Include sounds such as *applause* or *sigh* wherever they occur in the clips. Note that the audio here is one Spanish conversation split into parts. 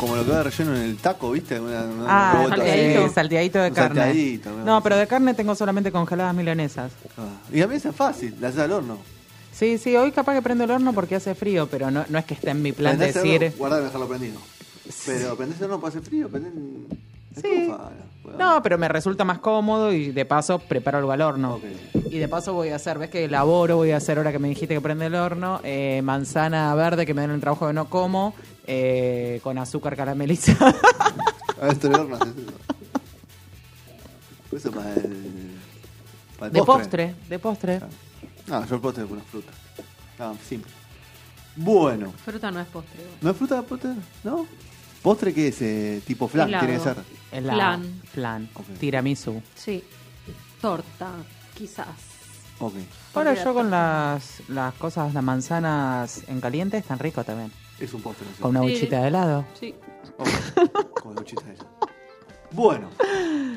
Como lo que va relleno en el taco, ¿viste? Una- una- Ah, salteadito. salteadito de Un carne. salteadito, No, pero de carne tengo solamente congeladas milanesas. Ah, Y a mí esa es fácil, la haces al horno. Sí, sí, hoy capaz que prendo el horno porque hace frío, pero no, no es que esté en mi plan el decir... y dejarlo prendido. Pero prendés el horno para hacer frío, prendés en Sí. Bueno. No, pero me resulta más cómodo y de paso preparo algo al horno. Y de paso voy a hacer, ves que elaboro, voy a hacer ahora que me dijiste que prende el horno, eh, manzana verde que me dan el trabajo que no como, eh, con azúcar caramelizada. A ver, el horno haces eso. Para el. Para el de postre, de postre. Ah, yo el postre con una fruta. Ah, simple. Bueno. Fruta no es postre. ¿No es fruta postre? ¿No? ¿Postre qué es? Eh, tipo flan, Helado. tiene que ser. Helado, Flan. Flan. Ok. Tiramisú. Sí. Torta, quizás. Ok. Ahora yo con las, las cosas, las manzanas en caliente están rico también. Es un postre. ¿no? Con una Sí. buchita de helado. Sí. Ok. Con la duchita esa. Bueno,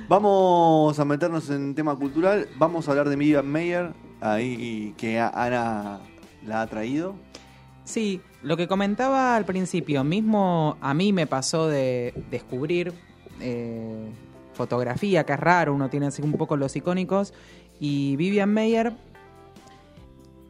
vamos a meternos en tema cultural. Vamos a hablar de Miriam Mayer, ahí que Ana la ha traído. Sí, lo que comentaba al principio, mismo a mí me pasó de descubrir eh, fotografía, que es raro, uno tiene así un poco los icónicos, y Vivian Mayer,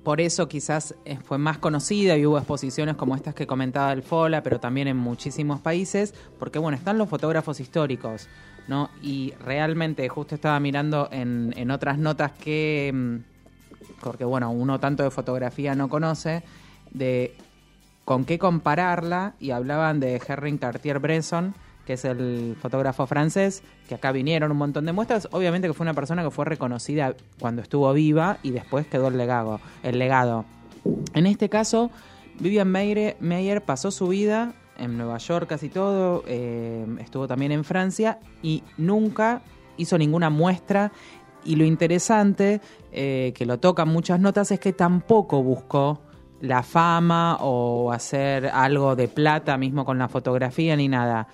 por eso quizás eh, fue más conocida y hubo exposiciones como estas que comentaba el FOLA, pero también en muchísimos países, porque bueno, están los fotógrafos históricos, ¿no? Y realmente, justo estaba mirando en, en otras notas que, mm, porque bueno, uno tanto de fotografía no conoce, de con qué compararla, y hablaban de Henry Cartier-Bresson, que es el fotógrafo francés, que acá vinieron un montón de muestras. Obviamente que fue una persona que fue reconocida cuando estuvo viva y después quedó el legado. El legado. En este caso, Vivian Meyer, Meyer pasó su vida en Nueva York casi todo, eh, estuvo también en Francia y nunca hizo ninguna muestra. Y lo interesante, eh, que lo tocan muchas notas, es que tampoco buscó la fama o hacer algo de plata mismo con la fotografía ni nada.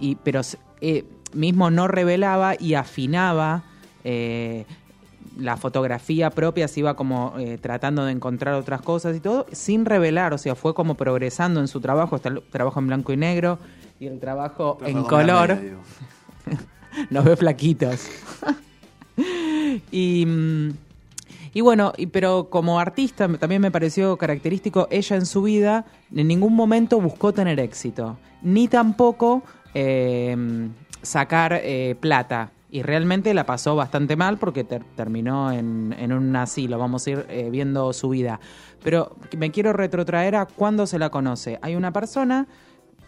Y, pero eh, mismo no revelaba y afinaba eh, la fotografía propia, se iba como eh, tratando de encontrar otras cosas y todo, sin revelar, o sea, fue como progresando en su trabajo, está el trabajo en blanco y negro y el trabajo Pero en color, media, nos ve flaquitos. *laughs* y, y bueno, pero como artista también me pareció característico, ella en su vida en ningún momento buscó tener éxito, ni tampoco eh, sacar eh, plata. Y realmente la pasó bastante mal porque ter- terminó en, en un asilo, vamos a ir eh, viendo su vida. Pero me quiero retrotraer a cuando se la conoce. Hay una persona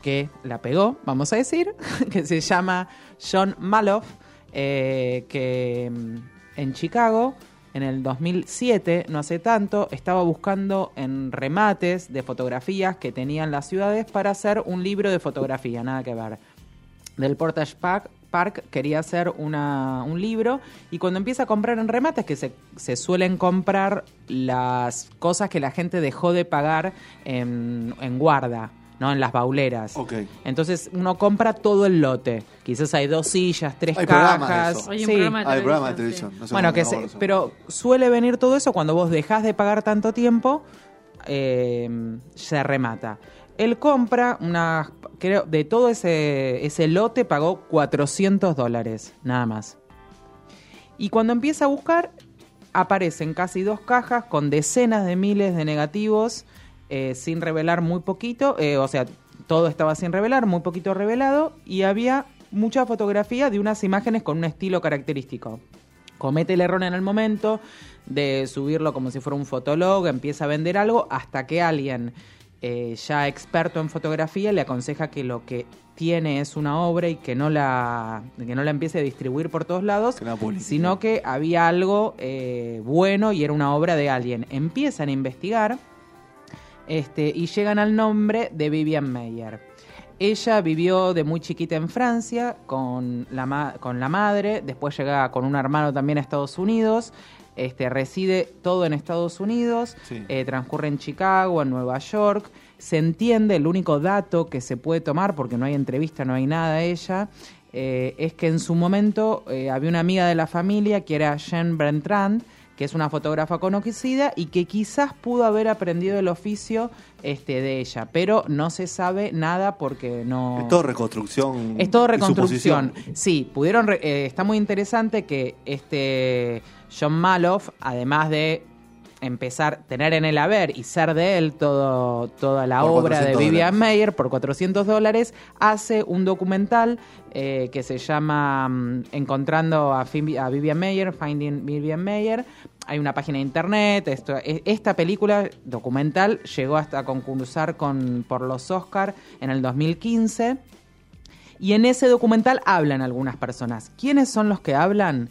que la pegó, vamos a decir, *laughs* que se llama John Maloff, eh, que mm, en Chicago, en el 2007, no hace tanto, estaba buscando en remates de fotografías que tenían las ciudades para hacer un libro de fotografía, nada que ver. Del Portage Park, Park quería hacer una, un libro y cuando empieza a comprar en remates, que se, se suelen comprar las cosas que la gente dejó de pagar en, en guarda, ¿no? En las bauleras. Entonces uno compra todo el lote. Quizás hay dos sillas, tres Hay cajas. eso. Hay un Sí. programa de Ah, el programa de televisión, televisión. No sé Bueno, que se- pero suele venir todo eso cuando vos dejás de pagar tanto tiempo, eh, se remata. Él compra unas, creo, de todo ese, ese lote pagó 400 dólares, nada más. Y cuando empieza a buscar, aparecen casi dos cajas con decenas de miles de negativos, eh, sin revelar muy poquito, eh, o sea, todo estaba sin revelar, muy poquito revelado, y había mucha fotografía de unas imágenes con un estilo característico. Comete el error en el momento de subirlo como si fuera un fotolog, empieza a vender algo, hasta que alguien eh, ya experto en fotografía le aconseja que lo que tiene es una obra y que no la, que no la empiece a distribuir por todos lados, sino que había algo eh, bueno y era una obra de alguien. Empiezan a investigar este, y llegan al nombre de Vivian Meyer. ella vivió de muy chiquita en Francia con la, ma- con la madre, después llega con un hermano también a Estados Unidos, este, reside todo en Estados Unidos, Sí. eh, transcurre en Chicago, en Nueva York. Se entiende, el único dato que se puede tomar, porque no hay entrevista, no hay nada de ella, eh, es que en su momento eh, había una amiga de la familia que era Jean Bertrand, que es una fotógrafa conocida y que quizás pudo haber aprendido el oficio este, de ella, pero no se sabe nada porque no... Es todo reconstrucción. Es todo reconstrucción. Sí, pudieron. re- eh, está muy interesante que este John Maloff, además de empezar, tener en el haber y ser de él todo, toda la Por obra de 400 Vivian dólares. Mayer por 400 dólares, hace un documental eh, que se llama mm, Encontrando a, a Vivian Mayer, Finding Vivian Mayer. Hay una página de internet. Esto, e- esta película documental llegó hasta concursar con, por los Oscar en el 2015. Y en ese documental hablan algunas personas. ¿Quiénes son los que hablan?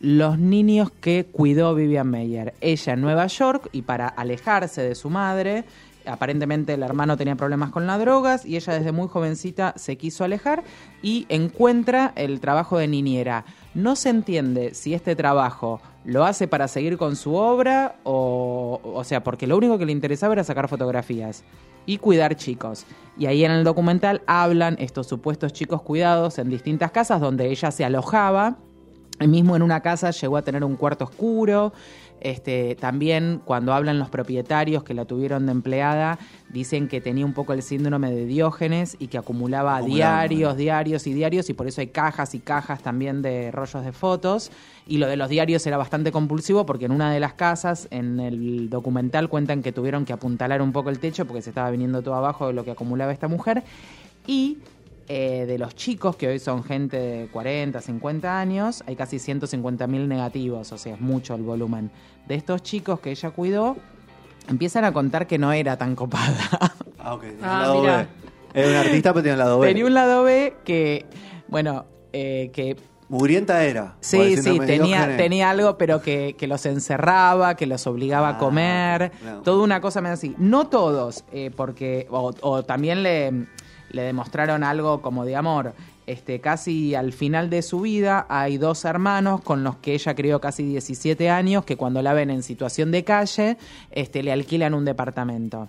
Los niños que cuidó Vivian Mayer. Ella en Nueva York y para alejarse de su madre, aparentemente el hermano tenía problemas con las drogas y ella desde muy jovencita se quiso alejar y encuentra el trabajo de niñera. No se entiende si este trabajo lo hace para seguir con su obra o, o sea, porque lo único que le interesaba era sacar fotografías y cuidar chicos. Y ahí en el documental hablan estos supuestos chicos cuidados en distintas casas donde ella se alojaba. Mismo en una casa llegó a tener un cuarto oscuro. Este, también cuando hablan los propietarios que la tuvieron de empleada, dicen que tenía un poco el síndrome de Diógenes y que acumulaba Acumulaba, diarios, ¿no? diarios y diarios y por eso hay cajas y cajas también de rollos de fotos. Y lo de los diarios era bastante compulsivo porque en una de las casas, en el documental, cuentan que tuvieron que apuntalar un poco el techo porque se estaba viniendo todo abajo de lo que acumulaba esta mujer. Y eh, de los chicos, que hoy son gente de 40, 50 años, hay casi 150 mil negativos, o sea, es mucho el volumen. De estos chicos que ella cuidó, empiezan a contar que no era tan copada. *laughs* Ah, ok. tiene Ah, lado mirá. B. Es un artista, pero tiene el lado B. Tenía un lado B que, bueno, eh, que Mugrienta era. Sí, sí, tenía, tenía algo, pero que, que los encerraba, que los obligaba Ah, a comer, no. toda una cosa medio así. No todos, eh, porque, o, o también le, le demostraron algo como de amor. Este, casi al final de su vida hay dos hermanos con los que ella crió casi 17 años, que cuando la ven en situación de calle, este, le alquilan un departamento.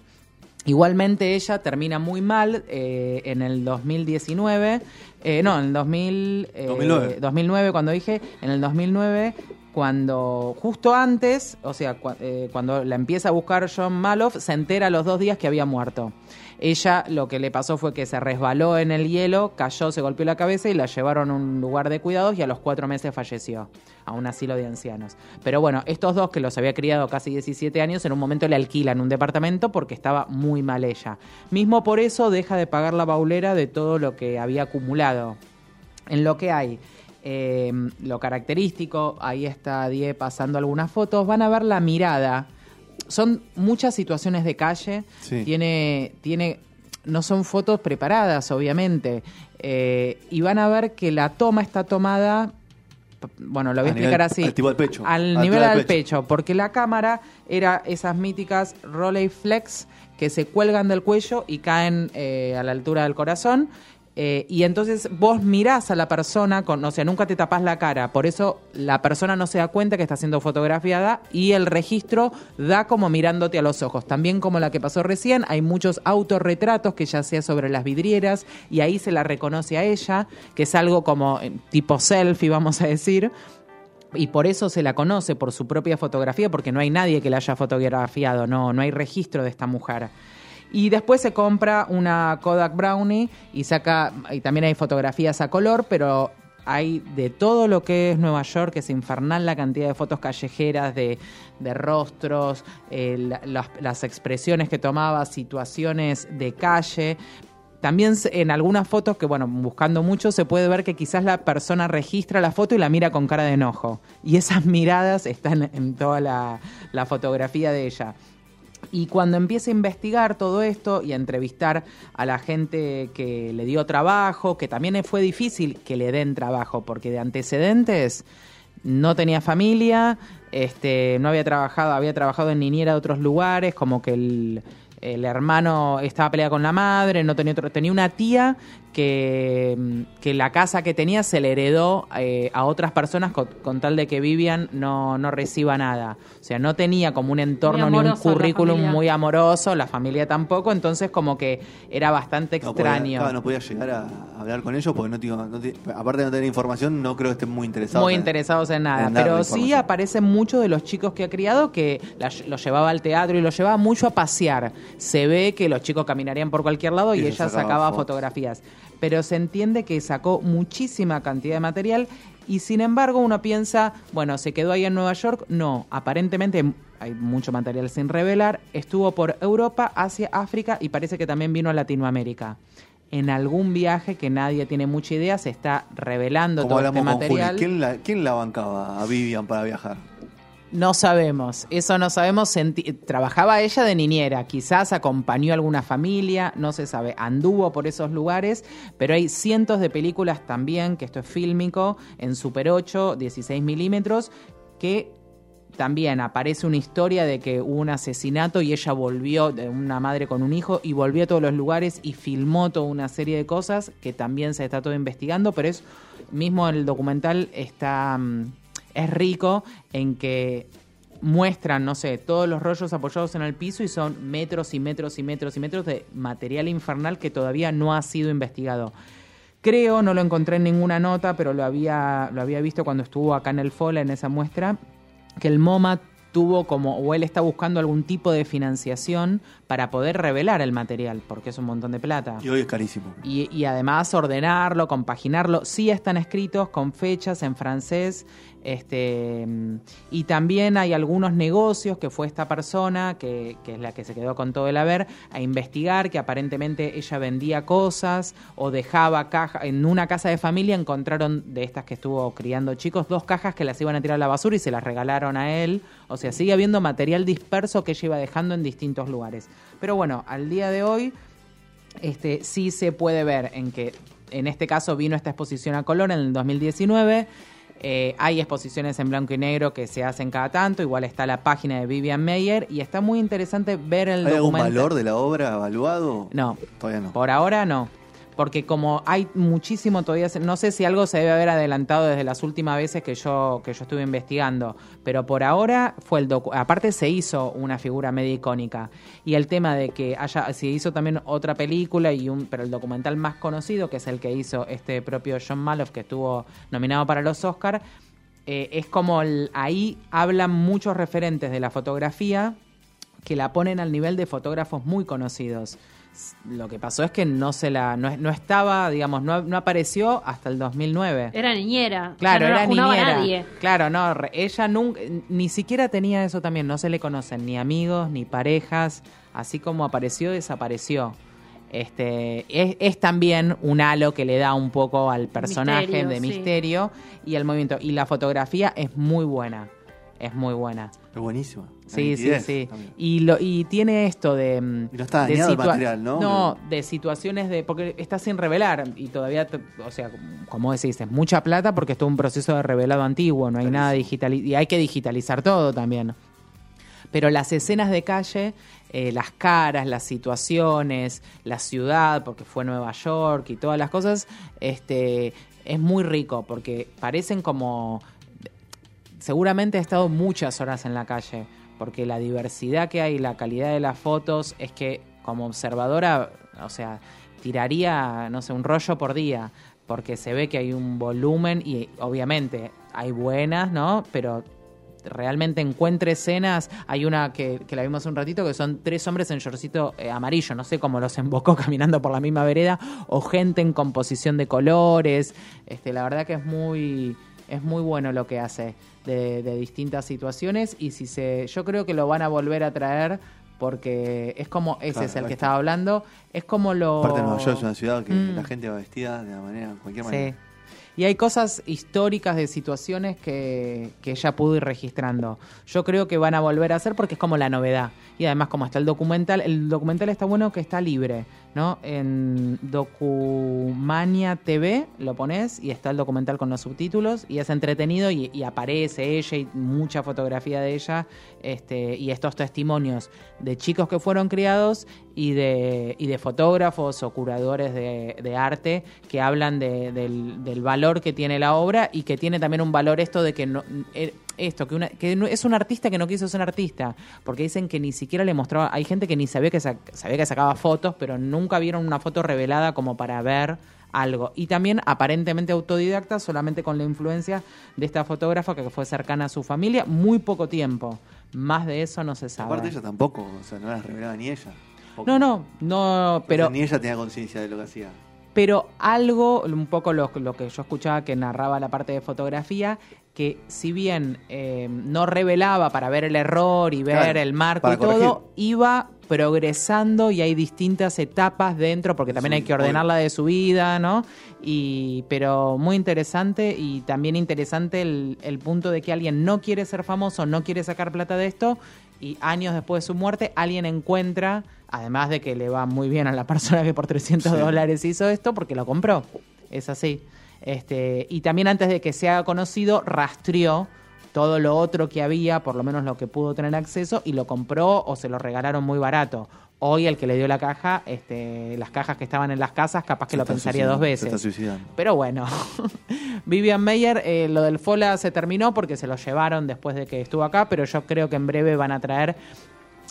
Igualmente ella termina muy mal eh, en el 2019, eh, no, en el 2000, eh, 2009. 2009 cuando dije, en el 2009 cuando justo antes, o sea, eh, cuando la empieza a buscar John Maloff, se entera a los dos días que había muerto. Ella lo que le pasó fue que se resbaló en el hielo, cayó, se golpeó la cabeza y la llevaron a un lugar de cuidados y a los cuatro meses falleció, a un asilo de ancianos. Pero bueno, estos dos que los había criado casi 17 años, en un momento le alquilan un departamento porque estaba muy mal ella. Mismo por eso deja de pagar la baulera de todo lo que había acumulado. En lo que hay eh, lo característico, ahí está Die pasando algunas fotos, van a ver la mirada. Son muchas situaciones de calle, Sí. tiene, tiene, no son fotos preparadas, obviamente, eh, y van a ver que la toma está tomada, bueno, lo voy a, A explicar nivel- así. al tipo del pecho. Al nivel del del pecho. pecho, porque la cámara era esas míticas Rolleiflex que se cuelgan del cuello y caen eh, a la altura del corazón. Eh, y entonces vos mirás a la persona, con, o sea, nunca te tapás la cara, por eso la persona no se da cuenta que está siendo fotografiada y el registro da como mirándote a los ojos. También como la que pasó recién, hay muchos autorretratos que ya sea sobre las vidrieras y ahí se la reconoce a ella, que es algo como eh, tipo selfie, vamos a decir. Y por eso se la conoce, por su propia fotografía, porque no hay nadie que la haya fotografiado, no, no hay registro de esta mujer. Y después se compra una Kodak Brownie y saca, y también hay fotografías a color, pero hay de todo lo que es Nueva York, es infernal la cantidad de fotos callejeras, de, de rostros, eh, la- las, expresiones que tomaba, situaciones de calle. También en algunas fotos que, bueno, buscando mucho, se puede ver que quizás la persona registra la foto y la mira con cara de enojo. Y esas miradas están en toda la fotografía de ella. Y cuando empieza a investigar todo esto y a entrevistar a la gente que le dio trabajo, que también fue difícil que le den trabajo, porque de antecedentes no tenía familia, este, no había trabajado, había trabajado en niñera de otros lugares, como que el, el hermano estaba peleado con la madre, no tenía otro, tenía una tía que, mm, que la casa que tenía se le heredó eh, a otras personas con, con tal de que Vivian no, no reciba nada. O sea, no tenía como un entorno ni un currículum muy amoroso, la familia tampoco, entonces como que era bastante No podía, extraño. claro, no podía llegar a hablar con ellos porque no, tengo- no te- aparte de no tener información, no creo que estén muy interesados. muy en- interesados en nada. en pero sí aparecen muchos de los chicos que ha criado que la- los llevaba al teatro y los llevaba mucho a pasear. Se ve que los chicos caminarían por cualquier lado y, Y ella sacaba fotografías. Pero se entiende que sacó muchísima cantidad de material y sin embargo uno piensa, bueno, se quedó ahí en Nueva York. No, aparentemente hay mucho material sin revelar. Estuvo por Europa, Asia, África y parece que también vino a Latinoamérica. En algún viaje que nadie tiene mucha idea, se está revelando Como todo este Juli, material. ¿quién la, ¿quién la bancaba a Vivian para viajar? No sabemos, eso no sabemos. Trabajaba ella de niñera, quizás acompañó a alguna familia, no se sabe. Anduvo por esos lugares, pero hay cientos de películas también, que esto es fílmico, en Super 8, 16 milímetros, que también aparece una historia de que hubo un asesinato y ella volvió, de una madre con un hijo, y volvió a todos los lugares y filmó toda una serie de cosas que también se está todo investigando, pero es mismo el documental está mm, es rico en que muestran, no sé, todos los rollos apoyados en el piso y son metros y metros y metros y metros de material infernal que todavía no ha sido investigado. Creo, no lo encontré en ninguna nota, pero lo había, lo había visto cuando estuvo acá en el FOLA, en esa muestra, que el MoMA tuvo como, o él está buscando algún tipo de financiación para poder revelar el material, porque es un montón de plata. Y hoy es carísimo. Y, y además ordenarlo, compaginarlo. Sí están escritos con fechas en francés. Este, y también hay algunos negocios que fue esta persona, que, que es la que se quedó con todo el haber, a investigar que aparentemente ella vendía cosas o dejaba cajas. En una casa de familia encontraron de estas que estuvo criando chicos, dos cajas que las iban a tirar a la basura y se las regalaron a él. O sea, sigue habiendo material disperso que ella iba dejando en distintos lugares. Pero bueno, al día de hoy este, sí se puede ver en que en este caso vino esta exposición a color en el 2019. Eh, hay exposiciones en blanco y negro que se hacen cada tanto. Igual está la página de Vivian Meyer y está muy interesante ver el ¿Hay algún valor de la obra evaluado? No, Todavía no. por ahora no. Porque como hay muchísimo todavía, no sé si algo se debe haber adelantado desde las últimas veces que yo, que yo estuve investigando, pero por ahora fue el docu aparte se hizo una figura media icónica. Y el tema de que haya, se hizo también otra película, y un, pero el documental más conocido, que es el que hizo este propio John Maloff, que estuvo nominado para los Oscars, es como ahí hablan muchos referentes de la fotografía que la ponen al nivel de fotógrafos muy conocidos. Lo que pasó es que no se la no, no estaba, digamos, no, no apareció hasta el 2009. Era niñera. Claro, ya no era la niñera. nadie. Claro, no, ella nunca, ni siquiera tenía eso también, no se le conocen ni amigos, ni parejas, así como apareció, desapareció. Este, es, es también un halo que le da un poco al personaje Misterio, de sí. misterio y el movimiento. Y la fotografía es muy buena, es muy buena. Es buenísima. Sí, sí, sí. también. Y, lo, y tiene esto de... mm, Y no está de el material, ¿no? No, de situaciones de... Porque está sin revelar y todavía, o sea, como decís, es mucha plata porque esto es un proceso de revelado antiguo, no hay nada digital y hay que digitalizar todo también. Pero las escenas de calle, eh, las caras, las situaciones, la ciudad, porque fue Nueva York y todas las cosas, este, es muy rico porque parecen como seguramente he estado muchas horas en la calle, porque la diversidad que hay, la calidad de las fotos, es que como observadora, o sea, tiraría, no sé, un rollo por día, porque se ve que hay un volumen y obviamente hay buenas, ¿no? Pero realmente encuentre escenas, hay una que, que la vimos un ratito, que son tres hombres en shortcito eh, amarillo, no sé cómo los embocó *laughs* caminando por la misma vereda, o gente en composición de colores, este, la verdad que es muy, es muy bueno lo que hace de, de distintas situaciones y si se, yo creo que lo van a volver a traer porque es como, ese Claro, es el que estaba hablando, es como lo... Aparte Nueva York es una ciudad que Mm. la gente va vestida de la manera, de cualquier Sí. Y hay cosas históricas de situaciones que, que ella pudo ir registrando. Yo creo que van a volver a hacer porque es como la novedad. Y además, como está el documental, el documental está bueno que está libre. ¿no? En Documania TV lo pones y está el documental con los subtítulos y es entretenido y, aparece ella y mucha fotografía de ella este, y estos testimonios de chicos que fueron criados y de, y de fotógrafos o curadores de, arte que hablan de- del, del valor que tiene la obra y que tiene también un valor esto de que no, eh, esto que, una, que no- es un artista que no quiso ser artista porque dicen que ni siquiera le mostraba hay gente que ni sabía que sac- sabía que sacaba fotos pero nunca vieron una foto revelada como para ver algo y también aparentemente autodidacta solamente con la influencia de esta fotógrafa que fue cercana a su familia muy poco tiempo más de eso no se sabe Aparte ella tampoco, o sea, no la revelaba ni ella. No no no o sea, pero ni ella tenía conciencia de lo que hacía. Pero algo, un poco lo, lo que yo escuchaba que narraba la parte de fotografía, que si bien eh, no revelaba para ver el error y ver Claro, el marco y todo, iba progresando y hay distintas etapas dentro, porque también Sí, hay que ordenarla de su vida, ¿no? Y, pero muy interesante y también interesante el, el punto de que alguien no quiere ser famoso, no quiere sacar plata de esto y años después de su muerte alguien encuentra, además de que le va muy bien a la persona que por 300 Sí. dólares hizo esto, porque lo compró. Es así. Este, y también antes de que sea conocido, rastreó todo lo otro que había, por lo menos lo que pudo tener acceso, y lo compró o se lo regalaron muy barato. Hoy el que le dio la caja, este, las cajas que estaban en las casas, capaz que Se lo pensaría dos Se está veces. suicidando. Pero bueno, *laughs* Vivian Meyer, eh, lo del Fola se terminó porque se lo llevaron después de que estuvo acá, pero yo creo que en breve van a traer.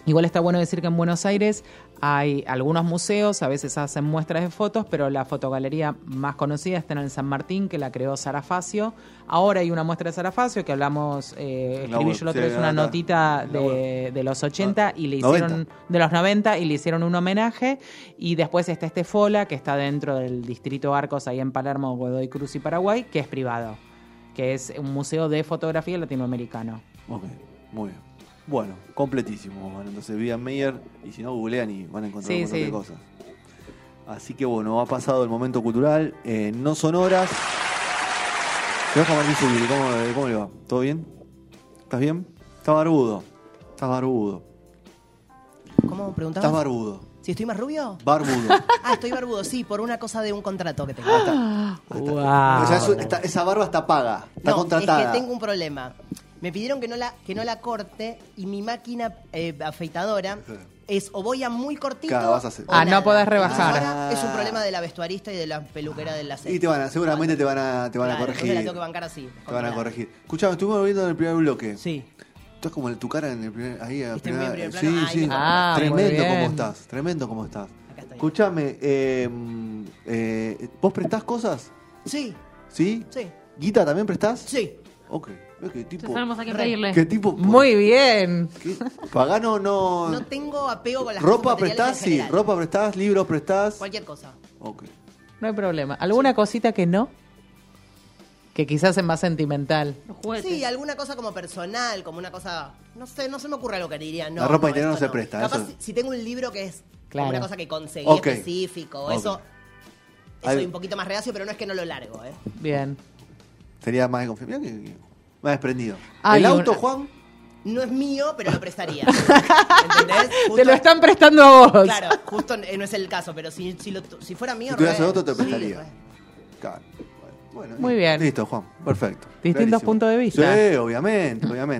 Igual está bueno decir que en Buenos Aires hay algunos museos, a veces hacen muestras de fotos, pero la fotogalería más conocida está en el San Martín, que la creó Sara Facio. Ahora hay una muestra de Sara Facio que hablamos, eh, escribí yo la otra sí, vez una notita de, los 80 y le 90. hicieron de los 90 y le hicieron un homenaje y después está este Fola que está dentro del distrito Arcos ahí en Palermo, Godoy Cruz y Paraguay, que es privado, que es un museo de fotografía latinoamericano. Ok, muy bien. Bueno, completísimo. Bueno, entonces Vivian Meyer, y si no, googlean y van a encontrar Sí, un montón sí. de cosas. Así que bueno, ha pasado el momento cultural. eh, no son horas. ¿Cómo, ¿Cómo le va? ¿Todo bien? ¿Estás bien? Está barbudo. Estás barbudo. ¿Cómo preguntabas? Estás barbudo. ¿Si estoy más rubio? Barbudo. *laughs* Ah, estoy barbudo, sí, por una cosa de un contrato que tengo. ¡Wow! O sea, eso- está- esa barba está paga. Está no, contratada. es que tengo un problema. Me pidieron que no la, que no la corte y mi máquina eh, afeitadora es o voy a muy cortito Claro, vas a hacer- o Ah, no nada. podés rebajar. Ahora es un problema de la vestuarista y de la peluquera de la Y te van a, seguramente te van a, te van a Claro, corregir. la tengo que bancar así. Te van a corregir. Escuchame, estuvimos viendo en el primer bloque. Sí. Estás como en tu cara en el primer, ahí a ¿Viste en primera- mi primer Sí? Ay, sí. Ah, muy tremendo bien. como estás. Tremendo como estás. Acá estoy. Escuchame, eh, eh, ¿vos prestás cosas? Sí, ¿Sí? sí, ¿Guita también prestás? sí. Ok. Que tipo. Ya sabemos a quién Re. pedirle. ¿Qué tipo? Muy bien. ¿Qué? Pagano no. No tengo apego con las ¿Ropa cosas prestás? Sí. general. ¿Ropa prestás? ¿Libros prestás? Cualquier cosa. Ok. No hay problema. ¿Alguna cosita que no? Que quizás es más sentimental. Los juguetes. Sí, alguna cosa como personal, como una cosa. No sé, no se me ocurre algo que diría. No, La ropa no, interior no se presta, Capaz eso- si, si tengo un libro que es Claro. como una cosa que conseguí específico, Ok. eso. Hay- Soy un poquito más reacio, pero no es que no lo largo, ¿eh? Bien. Sería más de confianza. Más desprendido. Hay ¿El auto, una- Juan? No es mío, pero lo prestaría. *laughs* ¿Entendés? Te lo están prestando a vos. Claro, justo eh, no es el caso, pero si, si, lo- si fuera mío. Si tuvieras re- el auto, te sí, prestaría. re. Claro. Bueno, Muy bien. Listo, Juan. Perfecto. Distintos Clarísimo. puntos de vista. Sí, obviamente, obviamente.